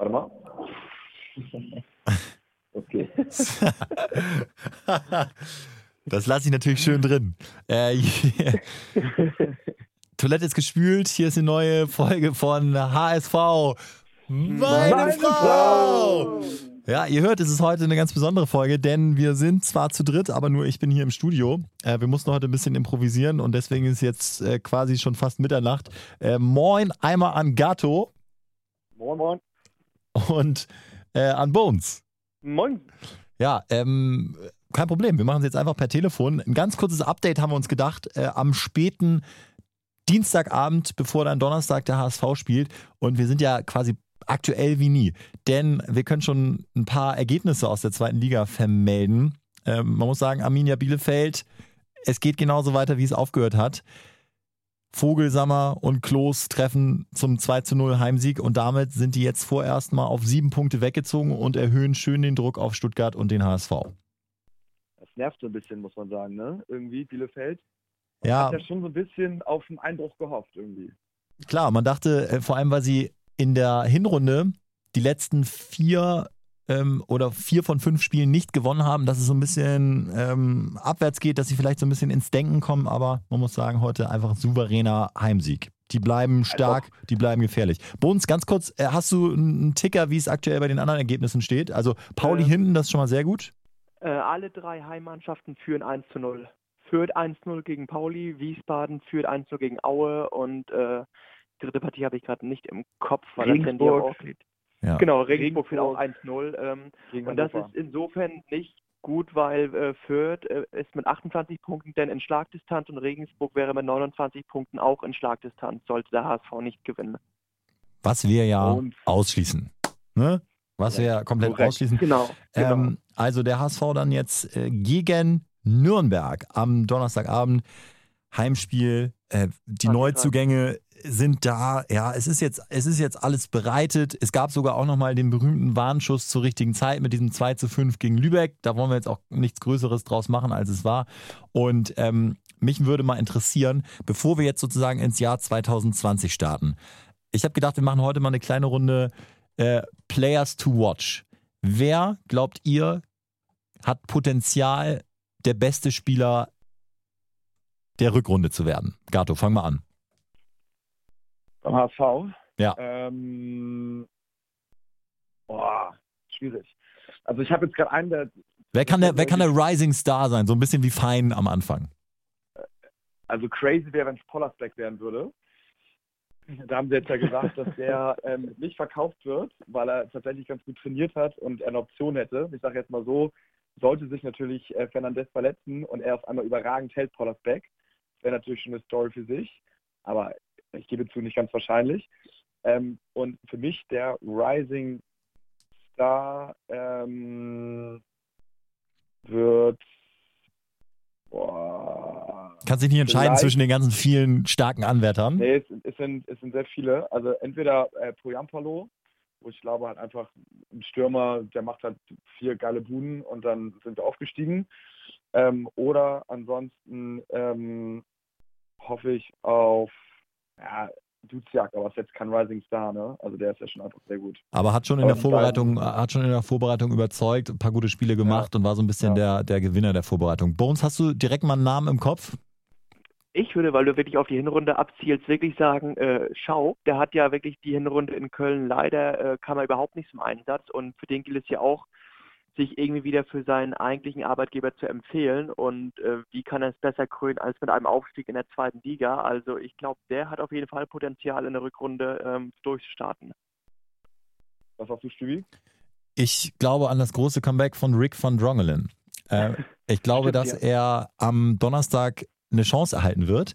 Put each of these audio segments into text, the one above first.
Warte mal. okay. Das lasse ich natürlich schön drin. Äh, Toilette ist gespült. Hier ist eine neue Folge von HSV. Meine, Meine Frau! Frau! Ja, ihr hört, es ist heute eine ganz besondere Folge, denn wir sind zwar zu dritt, aber nur ich bin hier im Studio. Äh, wir mussten heute ein bisschen improvisieren und deswegen ist jetzt äh, quasi schon fast Mitternacht. Äh, moin einmal an Gato Moin, moin. Und äh, an Bones. Moin. Ja, ähm, kein Problem. Wir machen es jetzt einfach per Telefon. Ein ganz kurzes Update haben wir uns gedacht. Äh, am späten Dienstagabend, bevor dann Donnerstag der HSV spielt. Und wir sind ja quasi aktuell wie nie. Denn wir können schon ein paar Ergebnisse aus der zweiten Liga vermelden. Ähm, man muss sagen, Arminia Bielefeld, es geht genauso weiter, wie es aufgehört hat. Vogelsammer und Klos treffen zum 2 zu 0 Heimsieg und damit sind die jetzt vorerst mal auf sieben Punkte weggezogen und erhöhen schön den Druck auf Stuttgart und den HSV. Das nervt so ein bisschen, muss man sagen, ne? Irgendwie, Bielefeld. Ja, Hat ja schon so ein bisschen auf den Einbruch gehofft, irgendwie. klar, man dachte, äh, vor allem, weil sie in der Hinrunde die letzten vier ähm, oder vier von fünf Spielen nicht gewonnen haben, dass es so ein bisschen ähm, abwärts geht, dass sie vielleicht so ein bisschen ins Denken kommen, aber man muss sagen, heute einfach ein souveräner Heimsieg. Die bleiben stark, die bleiben gefährlich. Bones, ganz kurz, äh, hast du einen Ticker, wie es aktuell bei den anderen Ergebnissen steht? Also Pauli Äh. hinten, das ist schon mal sehr gut. Äh, alle drei Heimmannschaften führen 1 zu 0. Fürth 1-0 gegen Pauli, Wiesbaden führt 1-0 gegen Aue und äh, die dritte Partie habe ich gerade nicht im Kopf, weil das Handy Regensburg. auch liegt. Ja. Genau, Regensburg führt auch Regensburg. 1-0. Ähm, und das ist insofern nicht gut, weil äh, Fürth äh, ist mit 28 Punkten denn in Schlagdistanz und Regensburg wäre mit 29 Punkten auch in Schlagdistanz, sollte der HSV nicht gewinnen. Was wir ja Und- ausschließen. Ne? Was wir ja komplett Korrekt. ausschließen. Genau. genau. Ähm, also der HSV dann jetzt äh, gegen Nürnberg am Donnerstagabend. Heimspiel. Äh, die Neuzugänge sind da. Ja, es ist jetzt, es ist jetzt alles bereitet. Es gab sogar auch nochmal den berühmten Warnschuss zur richtigen Zeit mit diesem 2 zu 5 gegen Lübeck. Da wollen wir jetzt auch nichts Größeres draus machen, als es war. Und ähm, mich würde mal interessieren, bevor wir jetzt sozusagen ins Jahr 2020 starten. Ich habe gedacht, wir machen heute mal eine kleine Runde äh, Players to Watch. Wer, glaubt ihr, hat Potenzial, der beste Spieler der Rückrunde zu werden? Gato, fang mal an. Beim HSV? Ja. Ähm, boah, schwierig. Also ich habe jetzt gerade einen, der, Wer kann, der, wer kann der Rising Star sein? So ein bisschen wie Fein am Anfang. also crazy wäre, wenn es Pollersbeck werden würde. Da haben sie jetzt ja gesagt, dass der ähm, nicht verkauft wird, weil er tatsächlich ganz gut trainiert hat und er eine Option hätte. Ich sage jetzt mal so, sollte sich natürlich äh, Fernandes verletzen und er auf einmal überragend hält Pollersbeck, wäre natürlich schon eine Story für sich, aber ich gebe zu, nicht ganz wahrscheinlich. Ähm, und für mich der Rising Star ähm, wird boah, Kannst dich nicht entscheiden zwischen den ganzen vielen starken Anwärtern. Nee, es, es, sind, es sind sehr viele. Also entweder äh, Poyampalo, wo ich glaube halt einfach ein Stürmer, der macht halt vier geile Buden und dann sind wir aufgestiegen. Ähm, oder ansonsten ähm, hoffe ich auf ja, Duziak, aber ist jetzt kein Rising Star, ne? Also der ist ja schon einfach sehr gut. Aber hat schon in der Vorbereitung, hat schon in der Vorbereitung überzeugt, ein paar gute Spiele gemacht und war so ein bisschen Ja. der, der Gewinner der Vorbereitung. Bones, hast du direkt mal einen Namen im Kopf? Ich würde, weil du wirklich auf die Hinrunde abzielst, wirklich sagen, äh, Schau, der hat ja wirklich die Hinrunde in Köln leider, äh, kam er überhaupt nicht zum Einsatz und für den gilt es ja auch, sich irgendwie wieder für seinen eigentlichen Arbeitgeber zu empfehlen und äh, wie kann er es besser krönen als mit einem Aufstieg in der zweiten Liga. Also ich glaube, der hat auf jeden Fall Potenzial in der Rückrunde ähm, durchzustarten. Was sagst du, Stübi? Ich glaube an das große Comeback von Rick van Drongelen. Äh, ich glaube, dass er am Donnerstag eine Chance erhalten wird,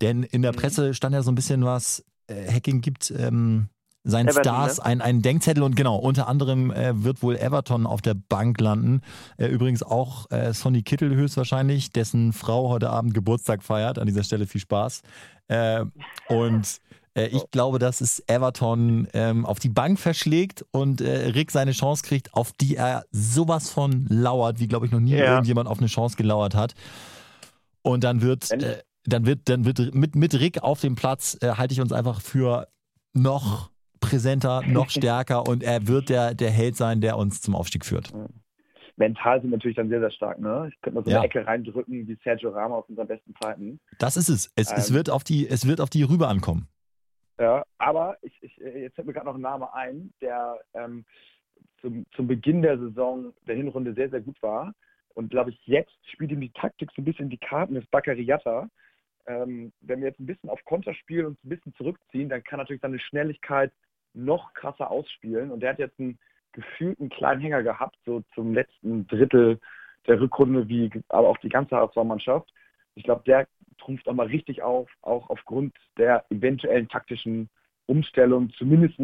denn in der Mhm. Presse stand ja so ein bisschen was, äh, Hacking gibt ähm, seinen Everton, Stars ne? ein, einen Denkzettel und genau, unter anderem äh, wird wohl Everton auf der Bank landen. Äh, übrigens auch äh, Sonny Kittel höchstwahrscheinlich, dessen Frau heute Abend Geburtstag feiert. An dieser Stelle viel Spaß. Äh, und äh, ich glaube, dass es Everton ähm, auf die Bank verschlägt und äh, Rick seine Chance kriegt, auf die er sowas von lauert, wie glaube ich noch nie Ja. irgendjemand auf eine Chance gelauert hat. Und dann wird, äh, dann wird, dann wird mit, mit Rick auf dem Platz, äh, halte ich uns einfach für noch präsenter, noch stärker und er wird der, der Held sein, der uns zum Aufstieg führt. Mental sind natürlich dann sehr, sehr stark. Ne? Ich könnte mal so Ja. eine Ecke reindrücken wie Sergio Ramos aus unseren besten Zeiten. Das ist es. Es, es, Ähm. wird, auf die, es wird auf die rüber ankommen. Ja, aber ich, ich, äh, jetzt fällt mir gerade noch ein Name ein, der ähm, zum, zum Beginn der Saison der Hinrunde sehr, sehr gut war. Und glaube ich, jetzt spielt ihm die Taktik so ein bisschen die Karten des Baccariata. Ähm, wenn wir jetzt ein bisschen auf Konter spielen und ein bisschen zurückziehen, dann kann natürlich seine Schnelligkeit noch krasser ausspielen. Und der hat jetzt einen gefühlten kleinen Hänger gehabt, so zum letzten Drittel der Rückrunde, wie aber auch die ganze HSV-Mannschaft. Ich glaube, der trumpft auch mal richtig auf, auch aufgrund der eventuellen taktischen Umstellung, zumindest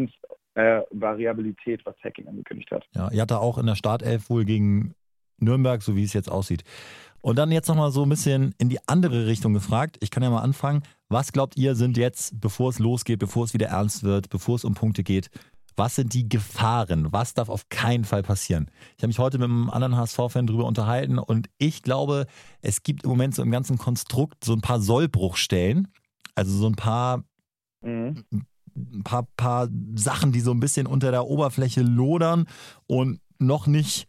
äh, Variabilität, was Hacking angekündigt hat. Ja, Jatta auch in der Startelf wohl gegen Nürnberg, so wie es jetzt aussieht. Und dann jetzt nochmal so ein bisschen in die andere Richtung gefragt. Ich kann ja mal anfangen. Was glaubt ihr, sind jetzt, bevor es losgeht, bevor es wieder ernst wird, bevor es um Punkte geht, was sind die Gefahren? Was darf auf keinen Fall passieren? Ich habe mich heute mit einem anderen HSV-Fan drüber unterhalten und ich glaube, es gibt im Moment so im ganzen Konstrukt so ein paar Sollbruchstellen. Also so ein paar Mhm. ein paar, paar Sachen, die so ein bisschen unter der Oberfläche lodern und noch nicht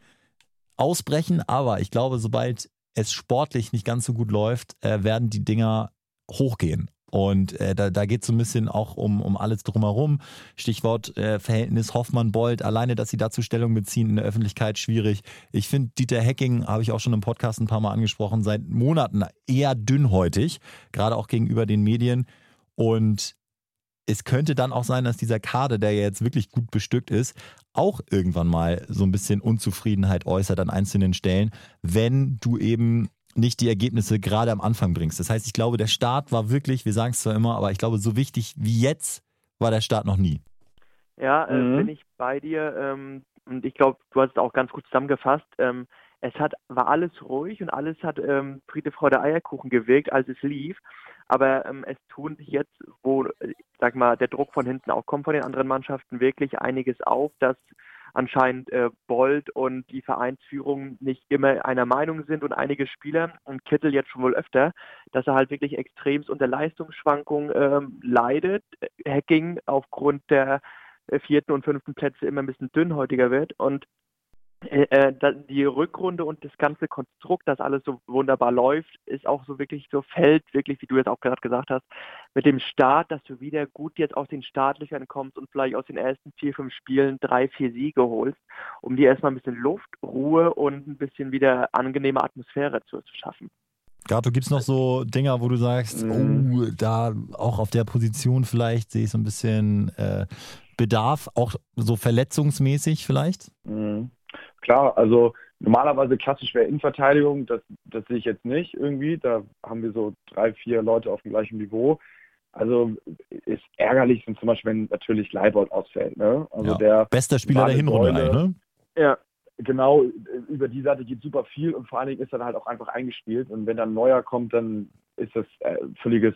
ausbrechen. Aber ich glaube, sobald es sportlich nicht ganz so gut läuft, äh, werden die Dinger hochgehen. Und äh, da, da geht es so ein bisschen auch um, um alles drumherum. Stichwort äh, Verhältnis Hoffmann-Bold. Alleine, dass sie dazu Stellung beziehen in der Öffentlichkeit, schwierig. Ich finde, Dieter Hecking, habe ich auch schon im Podcast ein paar Mal angesprochen, seit Monaten eher dünnhäutig, gerade auch gegenüber den Medien. Und es könnte dann auch sein, dass dieser Kader, der ja jetzt wirklich gut bestückt ist, auch irgendwann mal so ein bisschen Unzufriedenheit äußert an einzelnen Stellen, wenn du eben nicht die Ergebnisse gerade am Anfang bringst. Das heißt, ich glaube, der Start war wirklich, wir sagen es zwar immer, aber ich glaube, so wichtig wie jetzt war der Start noch nie. Ja, äh, Mhm. bin ich bei dir. Ähm, und ich glaube, du hast es auch ganz gut zusammengefasst. Ähm, es hat, war alles ruhig und alles hat ähm, Friede, Freude, Eierkuchen gewirkt, als es lief. Aber ähm, es tun sich jetzt, wo, äh, sag mal, der Druck von hinten auch kommt von den anderen Mannschaften, wirklich einiges auf, dass anscheinend äh, Bold und die Vereinsführung nicht immer einer Meinung sind und einige Spieler und Kittel jetzt schon wohl öfter, dass er halt wirklich extremst unter Leistungsschwankungen ähm, leidet. Hacking aufgrund der äh, vierten und fünften Plätze immer ein bisschen dünnhäutiger wird und die Rückrunde und das ganze Konstrukt, das alles so wunderbar läuft, ist auch so wirklich so fällt, wirklich, wie du jetzt auch gerade gesagt hast, mit dem Start, dass du wieder gut jetzt aus den Startlöchern kommst und vielleicht aus den ersten vier, fünf Spielen drei, vier Siege holst, um dir erstmal ein bisschen Luft, Ruhe und ein bisschen wieder angenehme Atmosphäre zu, zu schaffen. Gato, gibt es noch so Dinger, wo du sagst, Mhm. oh, da auch auf der Position vielleicht sehe ich so ein bisschen äh, Bedarf, auch so verletzungsmäßig vielleicht? Mhm. Klar, also normalerweise klassisch wäre Innenverteidigung, das, das sehe ich jetzt nicht irgendwie. Da haben wir so drei, vier Leute auf dem gleichen Niveau. Also ist ärgerlich, wenn zum Beispiel wenn natürlich Leibold ausfällt. Ne? Also Ja. der Bester Spieler der Hinrunde Säule. ne? Ja, genau über die Seite geht super viel und vor allen Dingen ist er halt auch einfach eingespielt. Und wenn dann ein neuer kommt, dann ist das äh, völliges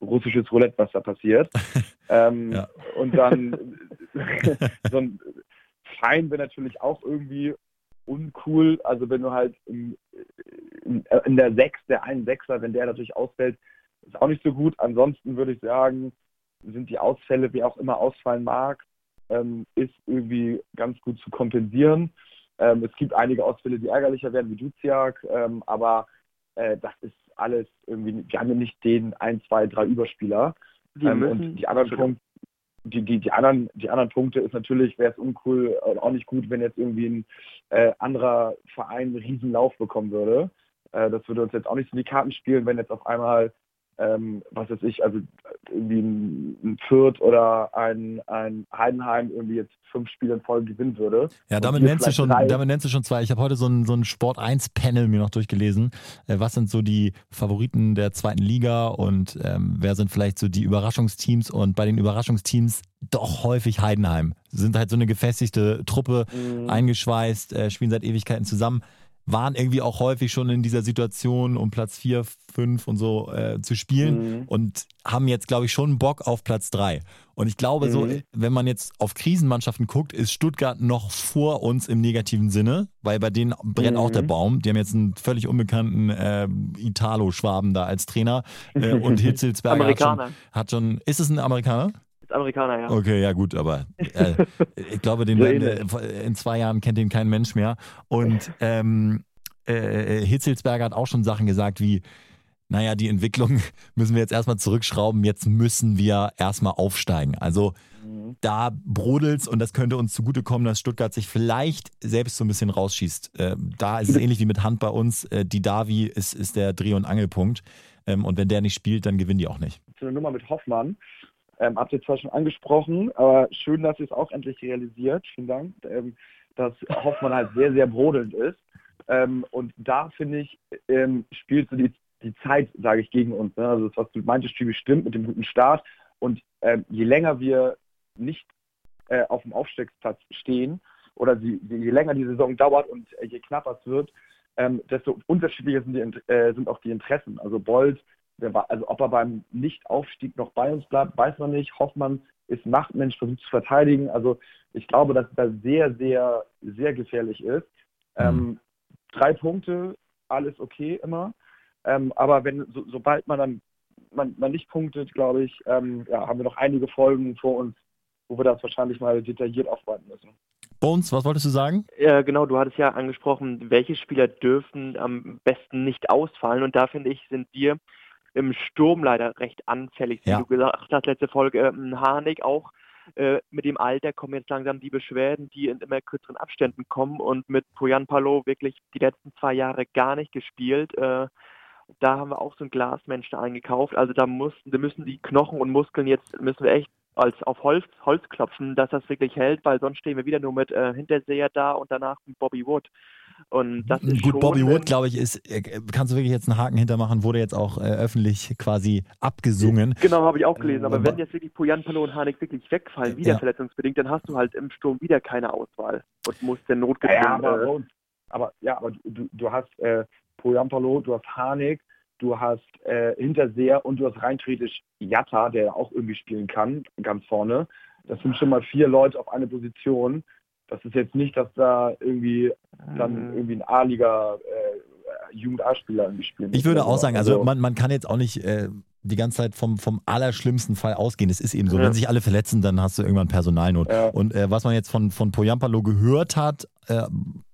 russisches Roulette, was da passiert. ähm, Ja. Und dann so ein Fein wäre natürlich auch irgendwie uncool. Also wenn du halt im, in, in der Sechs, der einen Sechser, wenn der natürlich ausfällt, ist auch nicht so gut. Ansonsten würde ich sagen, sind die Ausfälle, wie auch immer ausfallen mag, ähm, ist irgendwie ganz gut zu kompensieren. Ähm, es gibt einige Ausfälle, die ärgerlicher werden, wie Duziak, ähm, aber äh, das ist alles irgendwie, wir haben ja nicht den ein, zwei, drei Überspieler. die Ähm, müssen. und die anderen. Punkte, die, die, die, anderen, die anderen Punkte ist natürlich, wäre es uncool und auch nicht gut, wenn jetzt irgendwie ein äh, anderer Verein einen riesen Lauf bekommen würde. Äh, das würde uns jetzt auch nicht so die Karten spielen, wenn jetzt auf einmal, ähm, was weiß ich, also irgendwie ein, Fürth oder ein, ein Heidenheim irgendwie jetzt fünf Spiele in Folge gewinnen würde. Ja, damit nennst, du schon, drei. damit nennst du schon zwei. Ich habe heute so ein, so ein Sport 1-Panel mir noch durchgelesen. Äh, was sind so die Favoriten der zweiten Liga und ähm, wer sind vielleicht so die Überraschungsteams? Und bei den Überraschungsteams doch häufig Heidenheim. Sind halt so eine gefestigte Truppe, Mhm. eingeschweißt, äh, spielen seit Ewigkeiten zusammen. Waren irgendwie auch häufig schon in dieser Situation, um Platz 4, 5 und so äh, zu spielen Mhm. und haben jetzt, glaube ich, schon Bock auf Platz 3. Und ich glaube, so, Mhm. wenn man jetzt auf Krisenmannschaften guckt, ist Stuttgart noch vor uns im negativen Sinne, weil bei denen brennt auch der Mhm. Baum. Die haben jetzt einen völlig unbekannten äh, Italo-Schwaben da als Trainer äh, und Hitzelsberger hat schon, hat schon. Ist es ein Amerikaner? Amerikaner, ja. Okay, ja gut, aber äh, ich glaube, den So in zwei Jahren kennt den kein Mensch mehr. Und ähm, äh, Hitzelsberger hat auch schon Sachen gesagt wie, naja, die Entwicklung müssen wir jetzt erstmal zurückschrauben, jetzt müssen wir erstmal aufsteigen. Also Mhm. da brodelt's und das könnte uns zugutekommen, dass Stuttgart sich vielleicht selbst so ein bisschen rausschießt. Äh, da ist es ähnlich wie mit Hand bei uns. Äh, die Davi ist, ist der Dreh- und Angelpunkt. Ähm, und wenn der nicht spielt, dann gewinnen die auch nicht. so eine Nummer mit Hoffmann. Ähm, habt ihr zwar schon angesprochen, aber schön, dass ihr es auch endlich realisiert. Vielen Dank, ähm, dass Hoffmann halt sehr, sehr brodelnd ist. Ähm, und da finde ich, ähm, spielt so die, die Zeit, sage ich, gegen uns. Ne? Also das, was du meintest, Stübe, stimmt mit dem guten Start. Und ähm, je länger wir nicht äh, auf dem Aufstiegsplatz stehen oder die, je länger die Saison dauert und äh, je knapper es wird, ähm, desto unterschiedlicher sind, die, äh, sind auch die Interessen. Also war, also ob er beim Nichtaufstieg noch bei uns bleibt, weiß man nicht. Hoffmann ist Machtmensch, versucht zu verteidigen. Also ich glaube, dass da sehr, sehr, sehr gefährlich ist. Ähm, drei Punkte, alles okay immer. Ähm, aber wenn so, sobald man dann man, man nicht punktet, glaube ich, ähm, ja, haben wir noch einige Folgen vor uns, wo wir das wahrscheinlich mal detailliert aufwarten müssen. Bones, was wolltest du sagen? Ja, genau, du hattest ja angesprochen, welche Spieler dürfen am besten nicht ausfallen. Und da finde ich, sind wir im Sturm leider recht anfällig. Wie Ja. du gesagt hast, letzte Folge, ähm, Harnik auch äh, mit dem Alter kommen jetzt langsam die Beschwerden, die in immer kürzeren Abständen kommen. Und mit Poyan Palo wirklich die letzten zwei Jahre gar nicht gespielt. Äh, da haben wir auch so einen Glasmensch da eingekauft. Also da mussten, da müssen die Knochen und Muskeln jetzt, müssen wir echt als auf Holz, Holz klopfen, dass das wirklich hält, weil sonst stehen wir wieder nur mit äh, Hinterseher da und danach mit Bobby Wood. Und das ist Gut, schon, Bobby Wood, glaube ich, ist, äh, kannst du wirklich jetzt einen Haken hintermachen, wurde jetzt auch äh, öffentlich quasi abgesungen. Genau, habe ich auch gelesen. Aber Aber- wenn jetzt wirklich Poyan Palo und Hanek wirklich wegfallen, wieder Ja. verletzungsbedingt, dann hast du halt im Sturm wieder keine Auswahl und musst dann Ja, notgedrungen. aber, bei äh, aber, ja, aber du, du hast äh, Poyampalo, du hast Harnik, du hast äh, Hinterseher und du hast rein theoretisch Jatta, der auch irgendwie spielen kann, ganz vorne. Das sind schon mal vier Leute auf eine Position. Das ist jetzt nicht, dass da irgendwie dann Mhm. irgendwie ein A-Liga äh, Jugend-A-Spieler irgendwie spielen. Ich würde auch sagen, also man, man kann jetzt auch nicht äh, die ganze Zeit vom, vom allerschlimmsten Fall ausgehen. Es ist eben so, Ja. wenn sich alle verletzen, dann hast du irgendwann Personalnot. Ja. Und äh, was man jetzt von, von Poyampalo gehört hat, äh,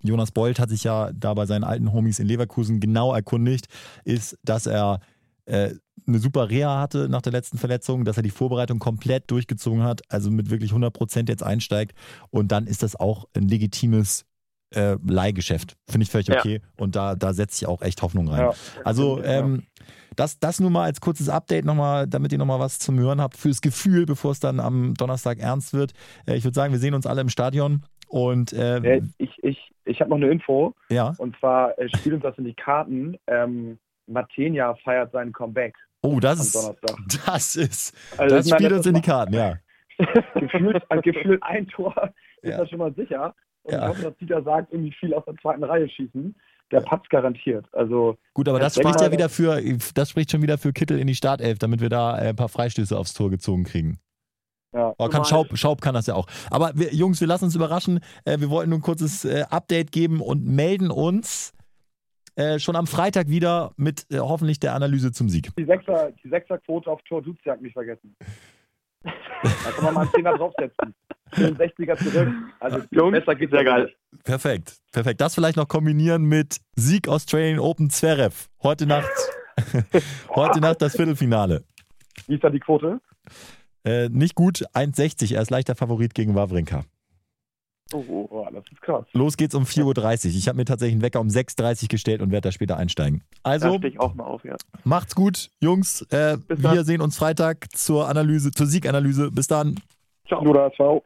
Jonas Bold hat sich ja da bei seinen alten Homies in Leverkusen genau erkundigt, ist, dass er äh, eine super Reha hatte nach der letzten Verletzung, dass er die Vorbereitung komplett durchgezogen hat, also mit wirklich 100 Prozent jetzt einsteigt. Und dann ist das auch ein legitimes äh, Leihgeschäft. Finde ich völlig Ja. okay. Und da, da setze ich auch echt Hoffnung rein. Ja. Also Ja. ähm, das, das nur mal als kurzes Update nochmal, damit ihr nochmal was zum Hören habt fürs Gefühl, bevor es dann am Donnerstag ernst wird. Äh, ich würde sagen, wir sehen uns alle im Stadion und äh, ich ich, ich habe noch eine Info. ja. Und zwar äh, spielt uns das in die Karten. Ähm, Matenia feiert sein Comeback Oh, das ist, das ist, Also das meine, spielt uns in die Karten, ja. gefühlt, äh, gefühlt ein Tor ist Ja. das schon mal sicher. Und Ja. ich hoffe, dass Dieter sagt, irgendwie viel aus der zweiten Reihe schießen. Der Patz garantiert. Also Gut, aber das spricht ja wieder für, das spricht schon wieder für Kittel in die Startelf, damit wir da äh, ein paar Freistöße aufs Tor gezogen kriegen. ja. Oh, kann Schaub, Schaub kann das ja auch. Aber wir, Jungs, wir lassen uns überraschen. Äh, wir wollten nur ein kurzes äh, Update geben und melden uns äh, schon am Freitag wieder mit äh, hoffentlich der Analyse zum Sieg. Die Sechser, die Sechserquote auf Tor Duziak nicht vergessen. Da kann man mal einen Zehner draufsetzen. Für den 60er zurück. Also Jungs, besser geht's sehr ja geil. Perfekt, perfekt. Das vielleicht noch kombinieren mit Sieg Australian Open Zverev. Heute Nacht, heute Nacht das Viertelfinale. Wie ist da die Quote? Äh, nicht gut, 1,60. Er ist leichter Favorit gegen Wawrinka. Oh, oh. Boah, das ist krass. Los geht's um 4.30 Uhr. Ich habe mir tatsächlich einen Wecker um 6.30 Uhr gestellt und werde da später einsteigen. Also, ich auch mal auf, ja. macht's gut, Jungs. Äh, wir sehen uns Freitag zur Analyse, zur Sieganalyse. Bis dann. Ciao. Luda, ciao.